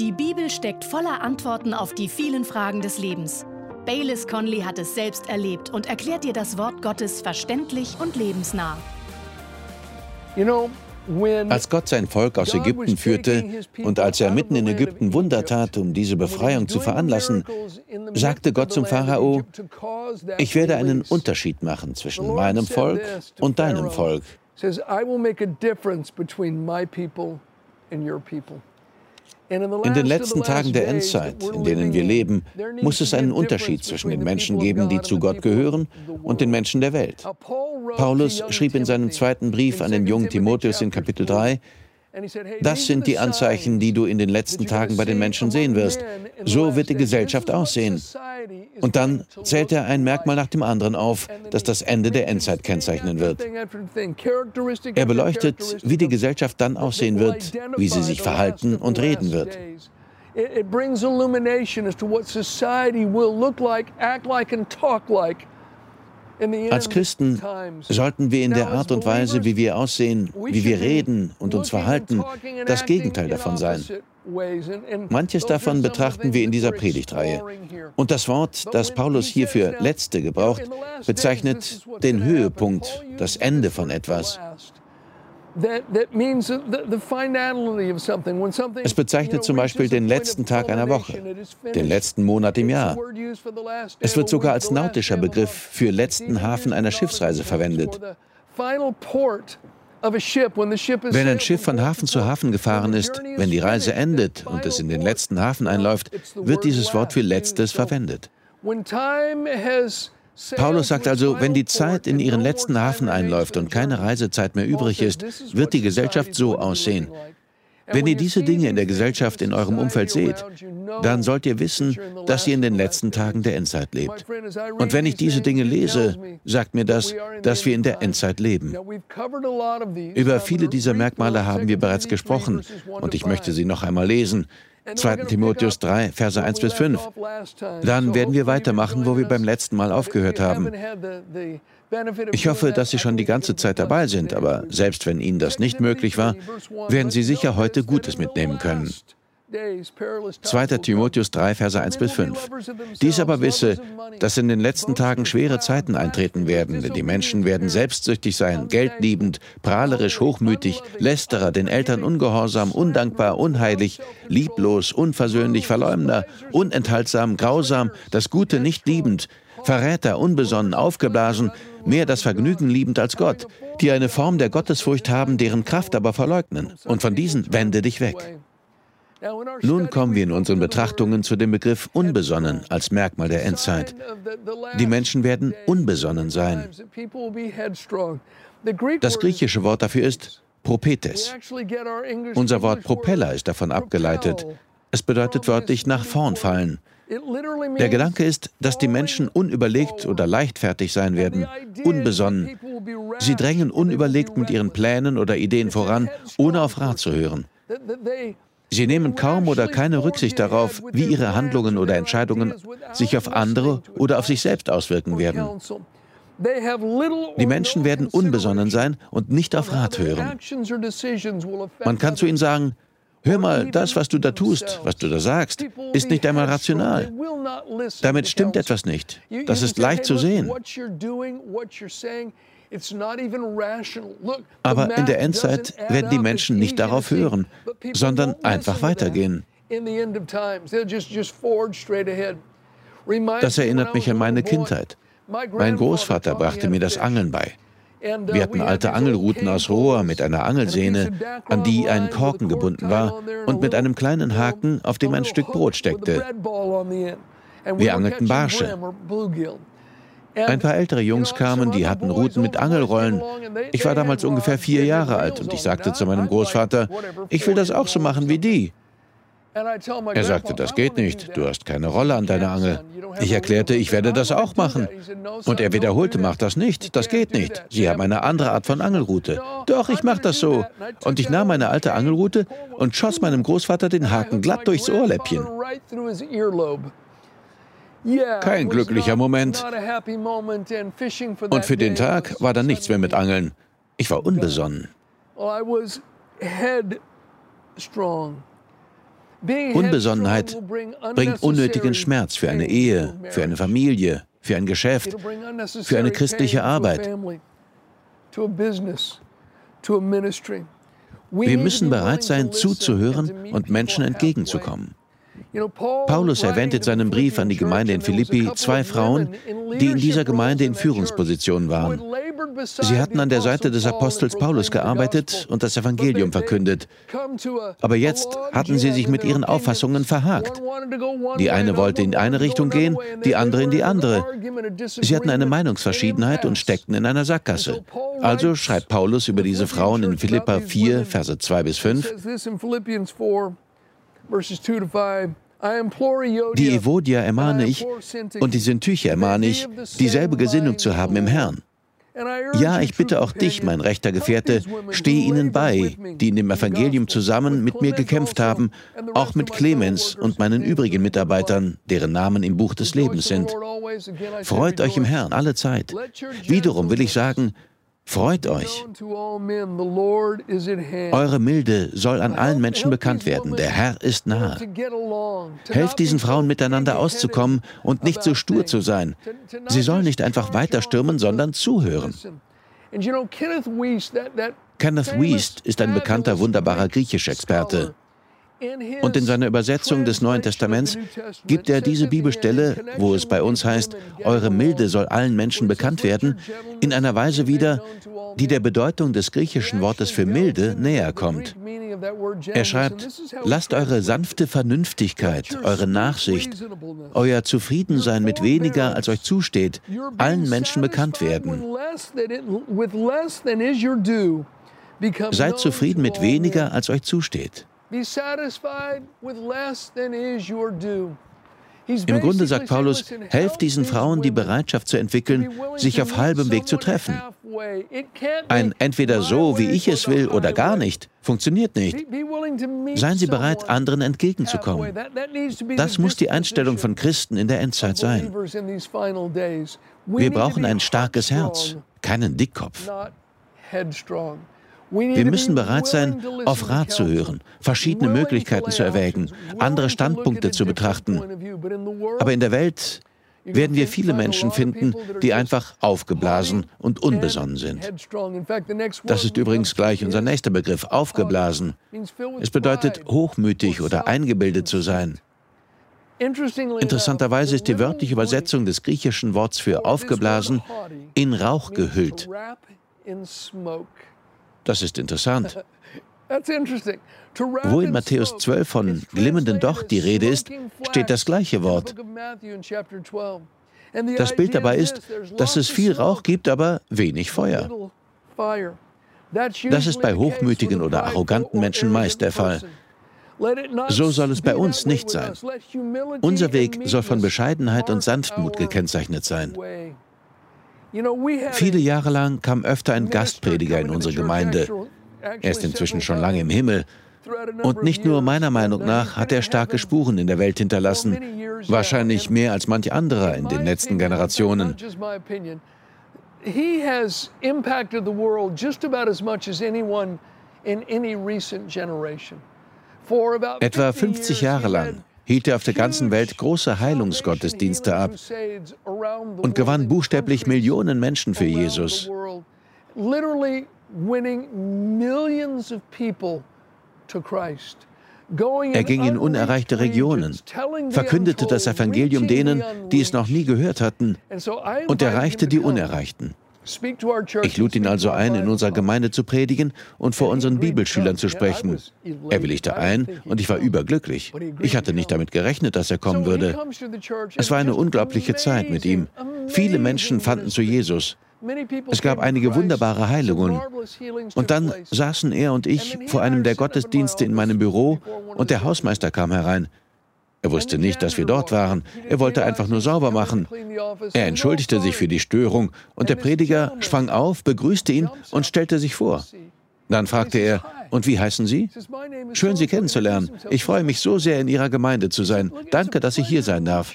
Die Bibel steckt voller Antworten auf die vielen Fragen des Lebens. Baylis Conley hat es selbst erlebt und erklärt dir das Wort Gottes verständlich und lebensnah. Als Gott sein Volk aus Ägypten führte und als er mitten in Ägypten Wunder tat, um diese Befreiung zu veranlassen, sagte Gott zum Pharao, ich werde einen Unterschied machen zwischen meinem Volk und deinem Volk. In den letzten Tagen der Endzeit, in denen wir leben, muss es einen Unterschied zwischen den Menschen geben, die zu Gott gehören, und den Menschen der Welt. Paulus schrieb in seinem zweiten Brief an den jungen Timotheus in Kapitel 3, das sind die Anzeichen, die du in den letzten Tagen bei den Menschen sehen wirst. So wird die Gesellschaft aussehen. Und dann zählt er ein Merkmal nach dem anderen auf, das das Ende der Endzeit kennzeichnen wird. Er beleuchtet, wie die Gesellschaft dann aussehen wird, wie sie sich verhalten und reden wird. It brings illumination as to what society will look like, act like and talk like als Christen sollten wir in der Art und Weise, wie wir aussehen, wie wir reden und uns verhalten, das Gegenteil davon sein. Manches davon betrachten wir in dieser Predigtreihe. Und das Wort, das Paulus hier für letzte gebraucht, bezeichnet den Höhepunkt, das Ende von etwas. Es bezeichnet zum Beispiel den letzten Tag einer Woche, den letzten Monat im Jahr. Es wird sogar als nautischer Begriff für letzten Hafen einer Schiffsreise verwendet. Wenn ein Schiff von Hafen zu Hafen gefahren ist, wenn die Reise endet und es in den letzten Hafen einläuft, wird dieses Wort für letztes verwendet. Paulus sagt also, wenn die Zeit in ihren letzten Hafen einläuft und keine Reisezeit mehr übrig ist, wird die Gesellschaft so aussehen. Wenn ihr diese Dinge in der Gesellschaft in eurem Umfeld seht, dann sollt ihr wissen, dass ihr in den letzten Tagen der Endzeit lebt. Und wenn ich diese Dinge lese, sagt mir das, dass wir in der Endzeit leben. Über viele dieser Merkmale haben wir bereits gesprochen und ich möchte sie noch einmal lesen. 2. Timotheus 3, Verse 1 bis 5. Dann werden wir weitermachen, wo wir beim letzten Mal aufgehört haben. Ich hoffe, dass Sie schon die ganze Zeit dabei sind, aber selbst wenn Ihnen das nicht möglich war, werden Sie sicher heute Gutes mitnehmen können. 2. Timotheus 3, Verse 1 bis 5. Dies aber wisse, dass in den letzten Tagen schwere Zeiten eintreten werden, denn die Menschen werden selbstsüchtig sein, geldliebend, prahlerisch, hochmütig, lästerer, den Eltern ungehorsam, undankbar, unheilig, lieblos, unversöhnlich, Verleumder, unenthaltsam, grausam, das Gute nicht liebend, Verräter, unbesonnen, aufgeblasen, mehr das Vergnügen liebend als Gott, die eine Form der Gottesfurcht haben, deren Kraft aber verleugnen. Und von diesen wende dich weg. Nun kommen wir in unseren Betrachtungen zu dem Begriff unbesonnen als Merkmal der Endzeit. Die Menschen werden unbesonnen sein. Das griechische Wort dafür ist Propetes. Unser Wort Propeller ist davon abgeleitet. Es bedeutet wörtlich nach vorn fallen. Der Gedanke ist, dass die Menschen unüberlegt oder leichtfertig sein werden, unbesonnen. Sie drängen unüberlegt mit ihren Plänen oder Ideen voran, ohne auf Rat zu hören. Sie nehmen kaum oder keine Rücksicht darauf, wie ihre Handlungen oder Entscheidungen sich auf andere oder auf sich selbst auswirken werden. Die Menschen werden unbesonnen sein und nicht auf Rat hören. Man kann zu ihnen sagen, hör mal, das, was du da tust, was du da sagst, ist nicht einmal rational. Damit stimmt etwas nicht. Das ist leicht zu sehen. Aber in der Endzeit werden die Menschen nicht darauf hören, sondern einfach weitergehen. Das erinnert mich an meine Kindheit. Mein Großvater brachte mir das Angeln bei. Wir hatten alte Angelruten aus Rohr mit einer Angelsehne, an die ein Korken gebunden war, und mit einem kleinen Haken, auf dem ein Stück Brot steckte. Wir angelten Barsche. Ein paar ältere Jungs kamen, die hatten Ruten mit Angelrollen. Ich war damals ungefähr vier Jahre alt und ich sagte zu meinem Großvater, ich will das auch so machen wie die. Er sagte, das geht nicht, du hast keine Rolle an deiner Angel. Ich erklärte, ich werde das auch machen. Und er wiederholte, mach das nicht, das geht nicht. Sie haben eine andere Art von Angelrute. Doch, ich mach das so. Und ich nahm meine alte Angelrute und schoss meinem Großvater den Haken glatt durchs Ohrläppchen. Kein glücklicher Moment. Und für den Tag war dann nichts mehr mit Angeln. Ich war unbesonnen. Unbesonnenheit bringt unnötigen Schmerz für eine Ehe, für eine Familie, für ein Geschäft, für eine christliche Arbeit. Wir müssen bereit sein, zuzuhören und Menschen entgegenzukommen. Paulus erwähnt in seinem Brief an die Gemeinde in Philippi zwei Frauen, die in dieser Gemeinde in Führungspositionen waren. Sie hatten an der Seite des Apostels Paulus gearbeitet und das Evangelium verkündet. Aber jetzt hatten sie sich mit ihren Auffassungen verhakt. Die eine wollte in eine Richtung gehen, die andere in die andere. Sie hatten eine Meinungsverschiedenheit und steckten in einer Sackgasse. Also schreibt Paulus über diese Frauen in Philippa 4, Verse 2 bis 5. Die Evodia ermahne ich und die Syntyche ermahne ich, dieselbe Gesinnung zu haben im Herrn. Ja, ich bitte auch dich, mein rechter Gefährte, steh ihnen bei, die in dem Evangelium zusammen mit mir gekämpft haben, auch mit Clemens und meinen übrigen Mitarbeitern, deren Namen im Buch des Lebens sind. Freut euch im Herrn alle Zeit. Wiederum will ich sagen, Freut euch. Eure Milde soll an allen Menschen bekannt werden. Der Herr ist nahe. Helft diesen Frauen miteinander auszukommen und nicht so stur zu sein. Sie sollen nicht einfach weiterstürmen, sondern zuhören. Kenneth Wiest ist ein bekannter, wunderbarer Griechisch-Experte. Und in seiner Übersetzung des Neuen Testaments gibt er diese Bibelstelle, wo es bei uns heißt, Eure Milde soll allen Menschen bekannt werden, in einer Weise wieder, die der Bedeutung des griechischen Wortes für milde näher kommt. Er schreibt, lasst eure sanfte Vernünftigkeit, eure Nachsicht, euer Zufriedensein mit weniger, als euch zusteht, allen Menschen bekannt werden. Seid zufrieden mit weniger, als euch zusteht. Im Grunde sagt Paulus, helft diesen Frauen die Bereitschaft zu entwickeln, sich auf halbem Weg zu treffen. Ein entweder so, wie ich es will, oder gar nicht, funktioniert nicht. Seien Sie bereit, anderen entgegenzukommen. Das muss die Einstellung von Christen in der Endzeit sein. Wir brauchen ein starkes Herz, keinen Dickkopf. Wir müssen bereit sein, auf Rat zu hören, verschiedene Möglichkeiten zu erwägen, andere Standpunkte zu betrachten. Aber in der Welt werden wir viele Menschen finden, die einfach aufgeblasen und unbesonnen sind. Das ist übrigens gleich unser nächster Begriff, aufgeblasen. Es bedeutet hochmütig oder eingebildet zu sein. Interessanterweise ist die wörtliche Übersetzung des griechischen Worts für aufgeblasen in Rauch gehüllt. Das ist interessant. Wo in Matthäus 12 von glimmenden Docht die Rede ist, steht das gleiche Wort. Das Bild dabei ist, dass es viel Rauch gibt, aber wenig Feuer. Das ist bei hochmütigen oder arroganten Menschen meist der Fall. So soll es bei uns nicht sein. Unser Weg soll von Bescheidenheit und Sanftmut gekennzeichnet sein. Viele Jahre lang kam öfter ein Gastprediger in unsere Gemeinde. Er ist inzwischen schon lange im Himmel. Und nicht nur meiner Meinung nach hat er starke Spuren in der Welt hinterlassen, wahrscheinlich mehr als manch anderer in den letzten Generationen. Etwa 50 Jahre lang hielt er auf der ganzen Welt große Heilungsgottesdienste ab und gewann buchstäblich Millionen Menschen für Jesus. Er ging in unerreichte Regionen, verkündete das Evangelium denen, die es noch nie gehört hatten, und erreichte die Unerreichten. Ich lud ihn also ein, in unserer Gemeinde zu predigen und vor unseren Bibelschülern zu sprechen. Er willigte ein und ich war überglücklich. Ich hatte nicht damit gerechnet, dass er kommen würde. Es war eine unglaubliche Zeit mit ihm. Viele Menschen fanden zu Jesus. Es gab einige wunderbare Heilungen. Und dann saßen er und ich vor einem der Gottesdienste in meinem Büro und der Hausmeister kam herein. Er wusste nicht, dass wir dort waren. Er wollte einfach nur sauber machen. Er entschuldigte sich für die Störung und der Prediger schwang auf, begrüßte ihn und stellte sich vor. Dann fragte er, und wie heißen Sie? Schön, Sie kennenzulernen. Ich freue mich so sehr, in Ihrer Gemeinde zu sein. Danke, dass ich hier sein darf.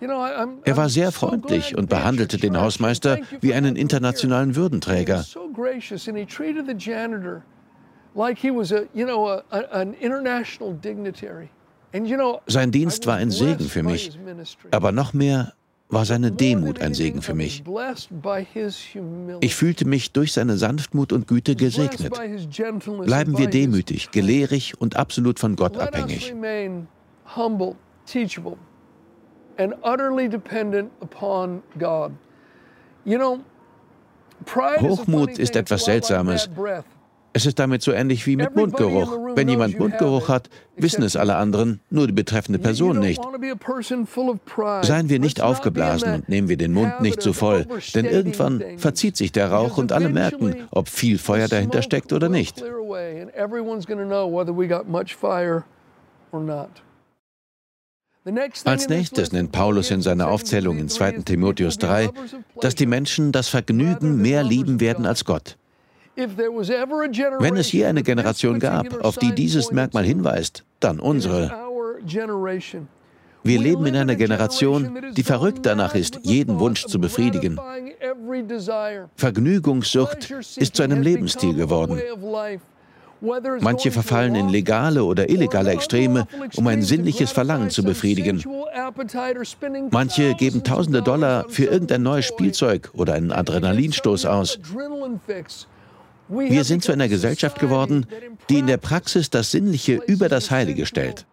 Er war sehr freundlich und behandelte den Hausmeister wie einen internationalen Würdenträger. Like he was a, you know, a, an international dignitary. Sein Dienst war ein Segen für mich, aber noch mehr war seine Demut ein Segen für mich. Ich fühlte mich durch seine Sanftmut und Güte gesegnet. Bleiben wir demütig, gelehrig und absolut von Gott abhängig. Hochmut ist etwas Seltsames. Es ist damit so ähnlich wie mit Mundgeruch. Wenn jemand Mundgeruch hat, wissen es alle anderen, nur die betreffende Person nicht. Seien wir nicht aufgeblasen und nehmen wir den Mund nicht zu voll, denn irgendwann verzieht sich der Rauch und alle merken, ob viel Feuer dahinter steckt oder nicht. Als nächstes nennt Paulus in seiner Aufzählung in 2 Timotheus 3, dass die Menschen das Vergnügen mehr lieben werden als Gott. Wenn es je eine Generation gab, auf die dieses Merkmal hinweist, dann unsere. Wir leben in einer Generation, die verrückt danach ist, jeden Wunsch zu befriedigen. Vergnügungssucht ist zu einem Lebensstil geworden. Manche verfallen in legale oder illegale Extreme, um ein sinnliches Verlangen zu befriedigen. Manche geben tausende Dollar für irgendein neues Spielzeug oder einen Adrenalinstoß aus. Wir sind zu einer Gesellschaft geworden, die in der Praxis das Sinnliche über das Heilige stellt.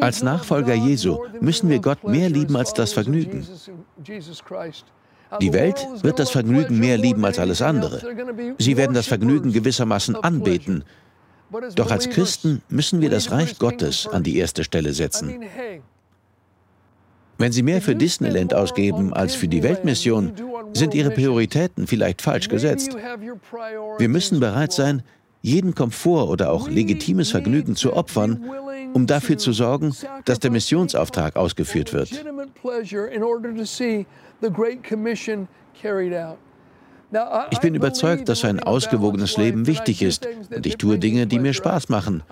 Als Nachfolger Jesu müssen wir Gott mehr lieben als das Vergnügen. Die Welt wird das Vergnügen mehr lieben als alles andere. Sie werden das Vergnügen gewissermaßen anbeten. Doch als Christen müssen wir das Reich Gottes an die erste Stelle setzen. Wenn Sie mehr für Disneyland ausgeben als für die Weltmission, sind Ihre Prioritäten vielleicht falsch gesetzt. Wir müssen bereit sein, jeden Komfort oder auch legitimes Vergnügen zu opfern, um dafür zu sorgen, dass der Missionsauftrag ausgeführt wird. Ich bin überzeugt, dass ein ausgewogenes Leben wichtig ist und ich tue Dinge, die mir Spaß machen.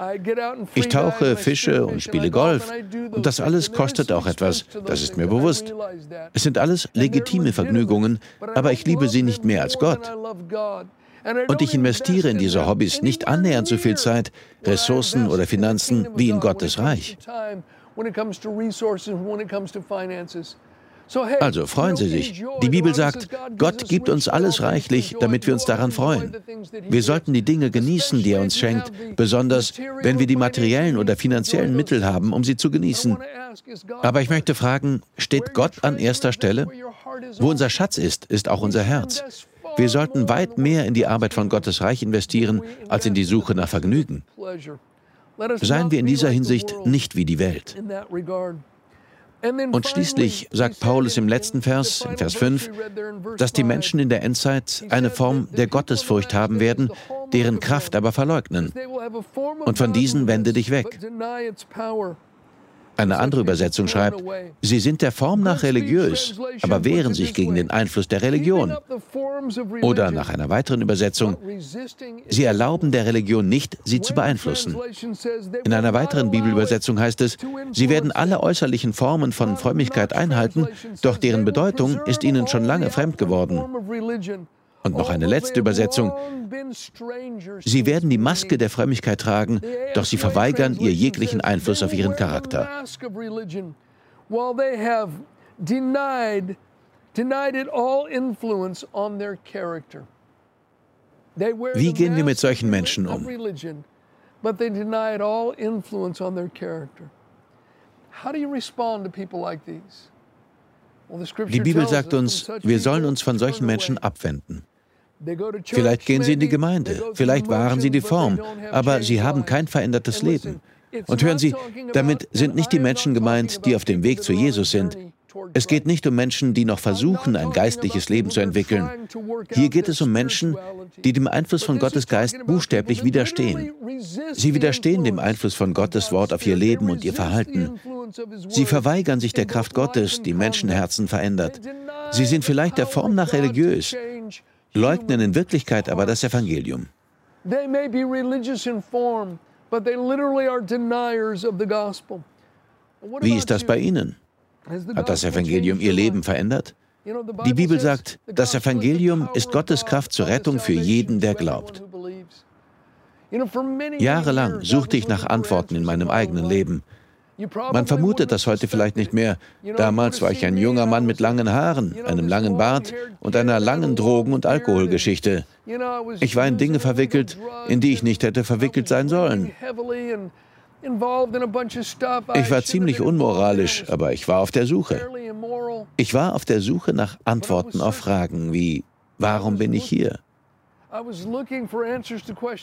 Ich tauche, fische und spiele Golf und das alles kostet auch etwas, das ist mir bewusst. Es sind alles legitime Vergnügungen, aber ich liebe sie nicht mehr als Gott. Und ich investiere in diese Hobbys nicht annähernd so viel Zeit, Ressourcen oder Finanzen wie in Gottes Reich. Also freuen Sie sich. Die Bibel sagt, Gott gibt uns alles reichlich, damit wir uns daran freuen. Wir sollten die Dinge genießen, die er uns schenkt, besonders wenn wir die materiellen oder finanziellen Mittel haben, um sie zu genießen. Aber ich möchte fragen, steht Gott an erster Stelle? Wo unser Schatz ist, ist auch unser Herz. Wir sollten weit mehr in die Arbeit von Gottes Reich investieren, als in die Suche nach Vergnügen. Seien wir in dieser Hinsicht nicht wie die Welt. Und schließlich sagt Paulus im letzten Vers, in Vers 5, dass die Menschen in der Endzeit eine Form der Gottesfurcht haben werden, deren Kraft aber verleugnen. Und von diesen wende dich weg. Eine andere Übersetzung schreibt, sie sind der Form nach religiös, aber wehren sich gegen den Einfluss der Religion. Oder nach einer weiteren Übersetzung, sie erlauben der Religion nicht, sie zu beeinflussen. In einer weiteren Bibelübersetzung heißt es, sie werden alle äußerlichen Formen von Frömmigkeit einhalten, doch deren Bedeutung ist ihnen schon lange fremd geworden. Und noch eine letzte Übersetzung. Sie werden die Maske der Frömmigkeit tragen, doch sie verweigern ihr jeglichen Einfluss auf ihren Charakter. Wie gehen wir mit solchen Menschen um? Die Bibel sagt uns, wir sollen uns von solchen Menschen abwenden. Vielleicht gehen sie in die Gemeinde, vielleicht wahren sie die Form, aber sie haben kein verändertes Leben. Und hören Sie, damit sind nicht die Menschen gemeint, die auf dem Weg zu Jesus sind. Es geht nicht um Menschen, die noch versuchen, ein geistliches Leben zu entwickeln. Hier geht es um Menschen, die dem Einfluss von Gottes Geist buchstäblich widerstehen. Sie widerstehen dem Einfluss von Gottes Wort auf ihr Leben und ihr Verhalten. Sie verweigern sich der Kraft Gottes, die Menschenherzen verändert. Sie sind vielleicht der Form nach religiös, leugnen in Wirklichkeit aber das Evangelium. Wie ist das bei Ihnen? Hat das Evangelium Ihr Leben verändert? Die Bibel sagt, das Evangelium ist Gottes Kraft zur Rettung für jeden, der glaubt. Jahrelang suchte ich nach Antworten in meinem eigenen Leben. Man vermutet das heute vielleicht nicht mehr. Damals war ich ein junger Mann mit langen Haaren, einem langen Bart und einer langen Drogen- und Alkoholgeschichte. Ich war in Dinge verwickelt, in die ich nicht hätte verwickelt sein sollen. Ich war ziemlich unmoralisch, aber ich war auf der Suche. Ich war auf der Suche nach Antworten auf Fragen wie, warum bin ich hier?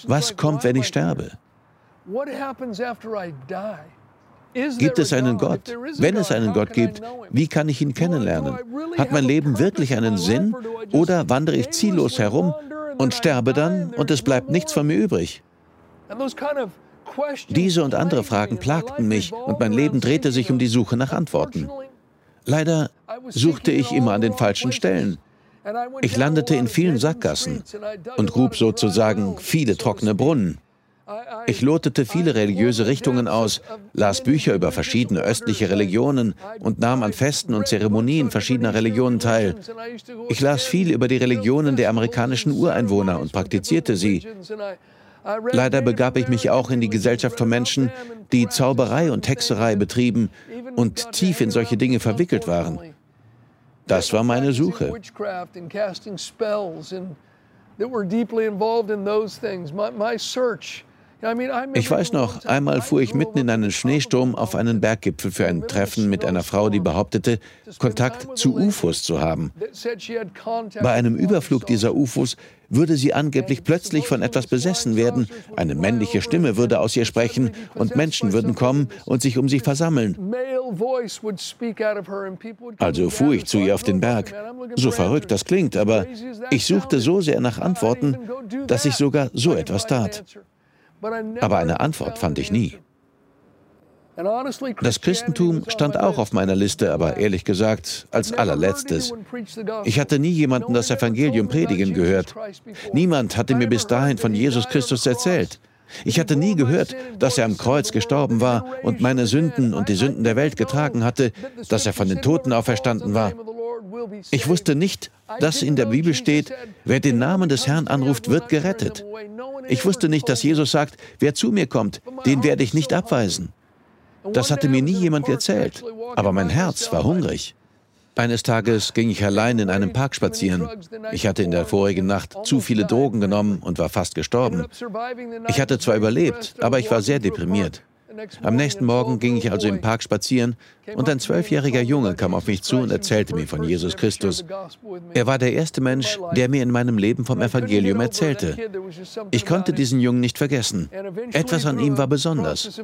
Was kommt, wenn ich sterbe? Gibt es einen Gott? Wenn es einen Gott gibt, wie kann ich ihn kennenlernen? Hat mein Leben wirklich einen Sinn oder wandere ich ziellos herum und sterbe dann und es bleibt nichts von mir übrig? Diese und andere Fragen plagten mich und mein Leben drehte sich um die Suche nach Antworten. Leider suchte ich immer an den falschen Stellen. Ich landete in vielen Sackgassen und grub sozusagen viele trockene Brunnen. Ich lotete viele religiöse Richtungen aus, las Bücher über verschiedene östliche Religionen und nahm an Festen und Zeremonien verschiedener Religionen teil. Ich las viel über die Religionen der amerikanischen Ureinwohner und praktizierte sie. Leider begab ich mich auch in die Gesellschaft von Menschen, die Zauberei und Hexerei betrieben und tief in solche Dinge verwickelt waren. Das war meine Suche. Ich weiß noch, einmal fuhr ich mitten in einen Schneesturm auf einen Berggipfel für ein Treffen mit einer Frau, die behauptete, Kontakt zu UFOs zu haben. Bei einem Überflug dieser UFOs würde sie angeblich plötzlich von etwas besessen werden, eine männliche Stimme würde aus ihr sprechen und Menschen würden kommen und sich um sie versammeln. Also fuhr ich zu ihr auf den Berg. So verrückt das klingt, aber ich suchte so sehr nach Antworten, dass ich sogar so etwas tat. Aber eine Antwort fand ich nie. Das Christentum stand auch auf meiner Liste, aber ehrlich gesagt als allerletztes. Ich hatte nie jemanden das Evangelium predigen gehört. Niemand hatte mir bis dahin von Jesus Christus erzählt. Ich hatte nie gehört, dass er am Kreuz gestorben war und meine Sünden und die Sünden der Welt getragen hatte, dass er von den Toten auferstanden war. Ich wusste nicht, dass in der Bibel steht, wer den Namen des Herrn anruft, wird gerettet. Ich wusste nicht, dass Jesus sagt, wer zu mir kommt, den werde ich nicht abweisen. Das hatte mir nie jemand erzählt, aber mein Herz war hungrig. Eines Tages ging ich allein in einem Park spazieren. Ich hatte in der vorigen Nacht zu viele Drogen genommen und war fast gestorben. Ich hatte zwar überlebt, aber ich war sehr deprimiert. Am nächsten Morgen ging ich also im Park spazieren und ein zwölfjähriger Junge kam auf mich zu und erzählte mir von Jesus Christus. Er war der erste Mensch, der mir in meinem Leben vom Evangelium erzählte. Ich konnte diesen Jungen nicht vergessen. Etwas an ihm war besonders.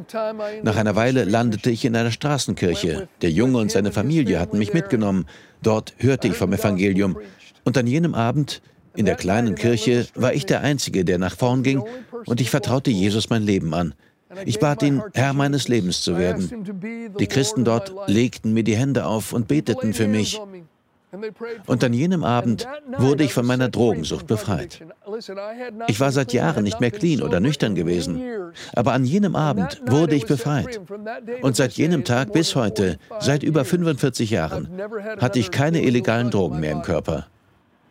Nach einer Weile landete ich in einer Straßenkirche. Der Junge und seine Familie hatten mich mitgenommen. Dort hörte ich vom Evangelium. Und an jenem Abend in der kleinen Kirche war ich der Einzige, der nach vorn ging, und ich vertraute Jesus mein Leben an. Ich bat ihn, Herr meines Lebens zu werden. Die Christen dort legten mir die Hände auf und beteten für mich. Und an jenem Abend wurde ich von meiner Drogensucht befreit. Ich war seit Jahren nicht mehr clean oder nüchtern gewesen. Aber an jenem Abend wurde ich befreit. Und seit jenem Tag bis heute, seit über 45 Jahren, hatte ich keine illegalen Drogen mehr im Körper.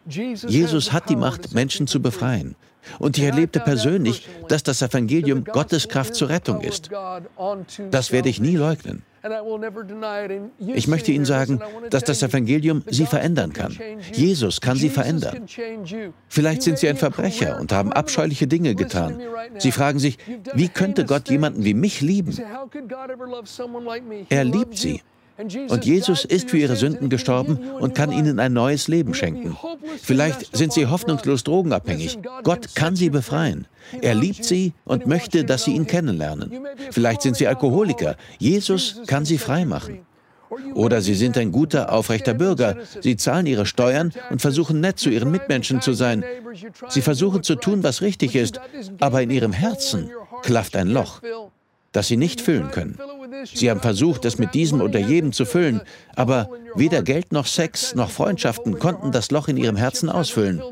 Jesus hat die Macht, Menschen zu befreien. Und ich erlebte persönlich, dass das Evangelium Gottes Kraft zur Rettung ist. Das werde ich nie leugnen. Ich möchte Ihnen sagen, dass das Evangelium Sie verändern kann. Jesus kann Sie verändern. Vielleicht sind Sie ein Verbrecher und haben abscheuliche Dinge getan. Sie fragen sich, wie könnte Gott jemanden wie mich lieben? Er liebt Sie. Und Jesus ist für ihre Sünden gestorben und kann ihnen ein neues Leben schenken. Vielleicht sind sie hoffnungslos drogenabhängig. Gott kann sie befreien. Er liebt sie und möchte, dass sie ihn kennenlernen. Vielleicht sind sie Alkoholiker. Jesus kann sie frei machen. Oder sie sind ein guter, aufrechter Bürger. Sie zahlen ihre Steuern und versuchen nett zu ihren Mitmenschen zu sein. Sie versuchen zu tun, was richtig ist, aber in ihrem Herzen klafft ein Loch das sie nicht füllen können. Sie haben versucht, es mit diesem oder jedem zu füllen, aber weder Geld noch Sex noch Freundschaften konnten das Loch in ihrem Herzen ausfüllen.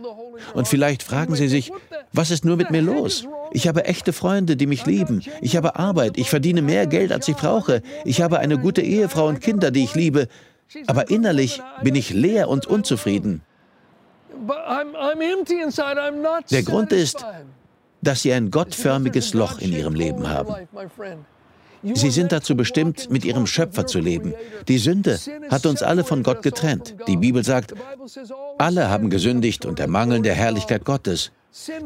Und vielleicht fragen Sie sich, was ist nur mit mir los? Ich habe echte Freunde, die mich lieben. Ich habe Arbeit. Ich verdiene mehr Geld, als ich brauche. Ich habe eine gute Ehefrau und Kinder, die ich liebe. Aber innerlich bin ich leer und unzufrieden. Der Grund ist, dass sie ein gottförmiges Loch in ihrem Leben haben. Sie sind dazu bestimmt, mit ihrem Schöpfer zu leben. Die Sünde hat uns alle von Gott getrennt. Die Bibel sagt, alle haben gesündigt und ermangeln der Herrlichkeit Gottes.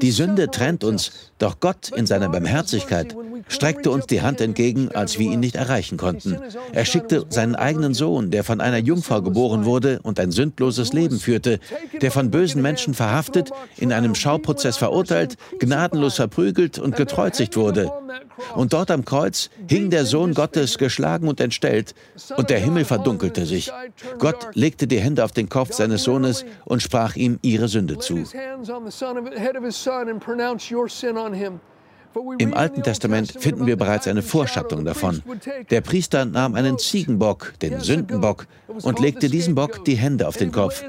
Die Sünde trennt uns, doch Gott in seiner Barmherzigkeit streckte uns die Hand entgegen, als wir ihn nicht erreichen konnten. Er schickte seinen eigenen Sohn, der von einer Jungfrau geboren wurde und ein sündloses Leben führte, der von bösen Menschen verhaftet, in einem Schauprozess verurteilt, gnadenlos verprügelt und gekreuzigt wurde. Und dort am Kreuz hing der Sohn Gottes geschlagen und entstellt, und der Himmel verdunkelte sich. Gott legte die Hände auf den Kopf seines Sohnes und sprach ihm ihre Sünde zu. Im Alten Testament finden wir bereits eine Vorschattung davon. Der Priester nahm einen Ziegenbock, den Sündenbock, und legte diesem Bock die Hände auf den Kopf.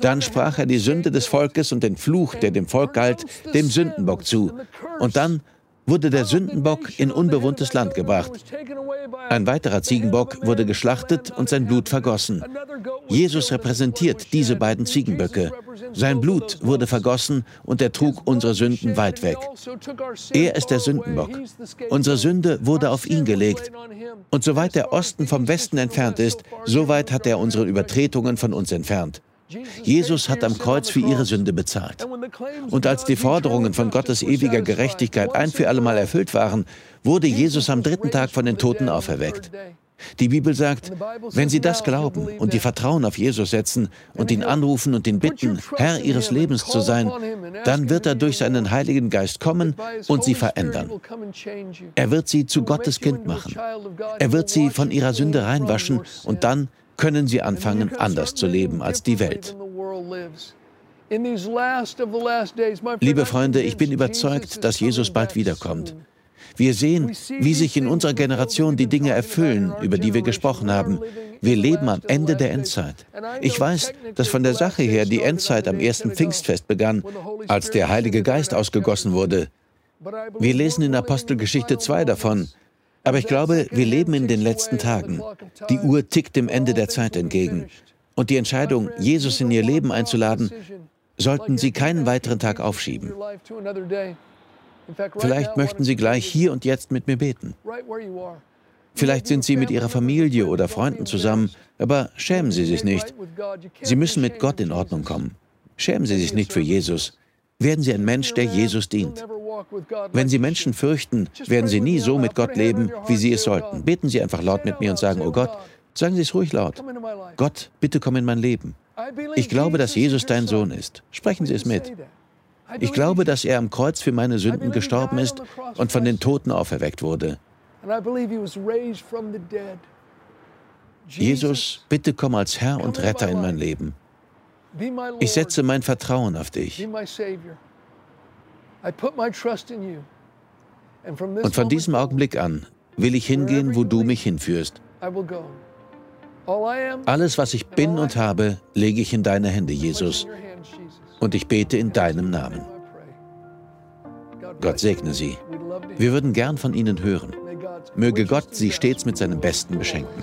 Dann sprach er die Sünde des Volkes und den Fluch, der dem Volk galt, dem Sündenbock zu. Und dann wurde der Sündenbock in unbewohntes Land gebracht. Ein weiterer Ziegenbock wurde geschlachtet und sein Blut vergossen. Jesus repräsentiert diese beiden Ziegenböcke. Sein Blut wurde vergossen und er trug unsere Sünden weit weg. Er ist der Sündenbock. Unsere Sünde wurde auf ihn gelegt. Und soweit der Osten vom Westen entfernt ist, so weit hat er unsere Übertretungen von uns entfernt. Jesus hat am Kreuz für ihre Sünde bezahlt. Und als die Forderungen von Gottes ewiger Gerechtigkeit ein für allemal erfüllt waren, wurde Jesus am dritten Tag von den Toten auferweckt. Die Bibel sagt, wenn Sie das glauben und die Vertrauen auf Jesus setzen und ihn anrufen und ihn bitten, Herr Ihres Lebens zu sein, dann wird er durch seinen Heiligen Geist kommen und Sie verändern. Er wird Sie zu Gottes Kind machen. Er wird Sie von Ihrer Sünde reinwaschen und dann können sie anfangen, anders zu leben als die Welt. Liebe Freunde, ich bin überzeugt, dass Jesus bald wiederkommt. Wir sehen, wie sich in unserer Generation die Dinge erfüllen, über die wir gesprochen haben. Wir leben am Ende der Endzeit. Ich weiß, dass von der Sache her die Endzeit am ersten Pfingstfest begann, als der Heilige Geist ausgegossen wurde. Wir lesen in Apostelgeschichte 2 davon, aber ich glaube, wir leben in den letzten Tagen. Die Uhr tickt dem Ende der Zeit entgegen. Und die Entscheidung, Jesus in ihr Leben einzuladen, sollten Sie keinen weiteren Tag aufschieben. Vielleicht möchten Sie gleich hier und jetzt mit mir beten. Vielleicht sind Sie mit Ihrer Familie oder Freunden zusammen, aber schämen Sie sich nicht. Sie müssen mit Gott in Ordnung kommen. Schämen Sie sich nicht für Jesus. Werden Sie ein Mensch, der Jesus dient. Wenn Sie Menschen fürchten, werden Sie nie so mit Gott leben, wie Sie es sollten. Beten Sie einfach laut mit mir und sagen, oh Gott, sagen Sie es ruhig laut. Gott, bitte komm in mein Leben. Ich glaube, dass Jesus dein Sohn ist. Sprechen Sie es mit. Ich glaube, dass er am Kreuz für meine Sünden gestorben ist und von den Toten auferweckt wurde. Jesus, bitte komm als Herr und Retter in mein Leben. Ich setze mein Vertrauen auf dich. Und von diesem Augenblick an will ich hingehen, wo du mich hinführst. Alles, was ich bin und habe, lege ich in deine Hände, Jesus. Und ich bete in deinem Namen. Gott segne Sie. Wir würden gern von Ihnen hören. Möge Gott Sie stets mit seinem Besten beschenken.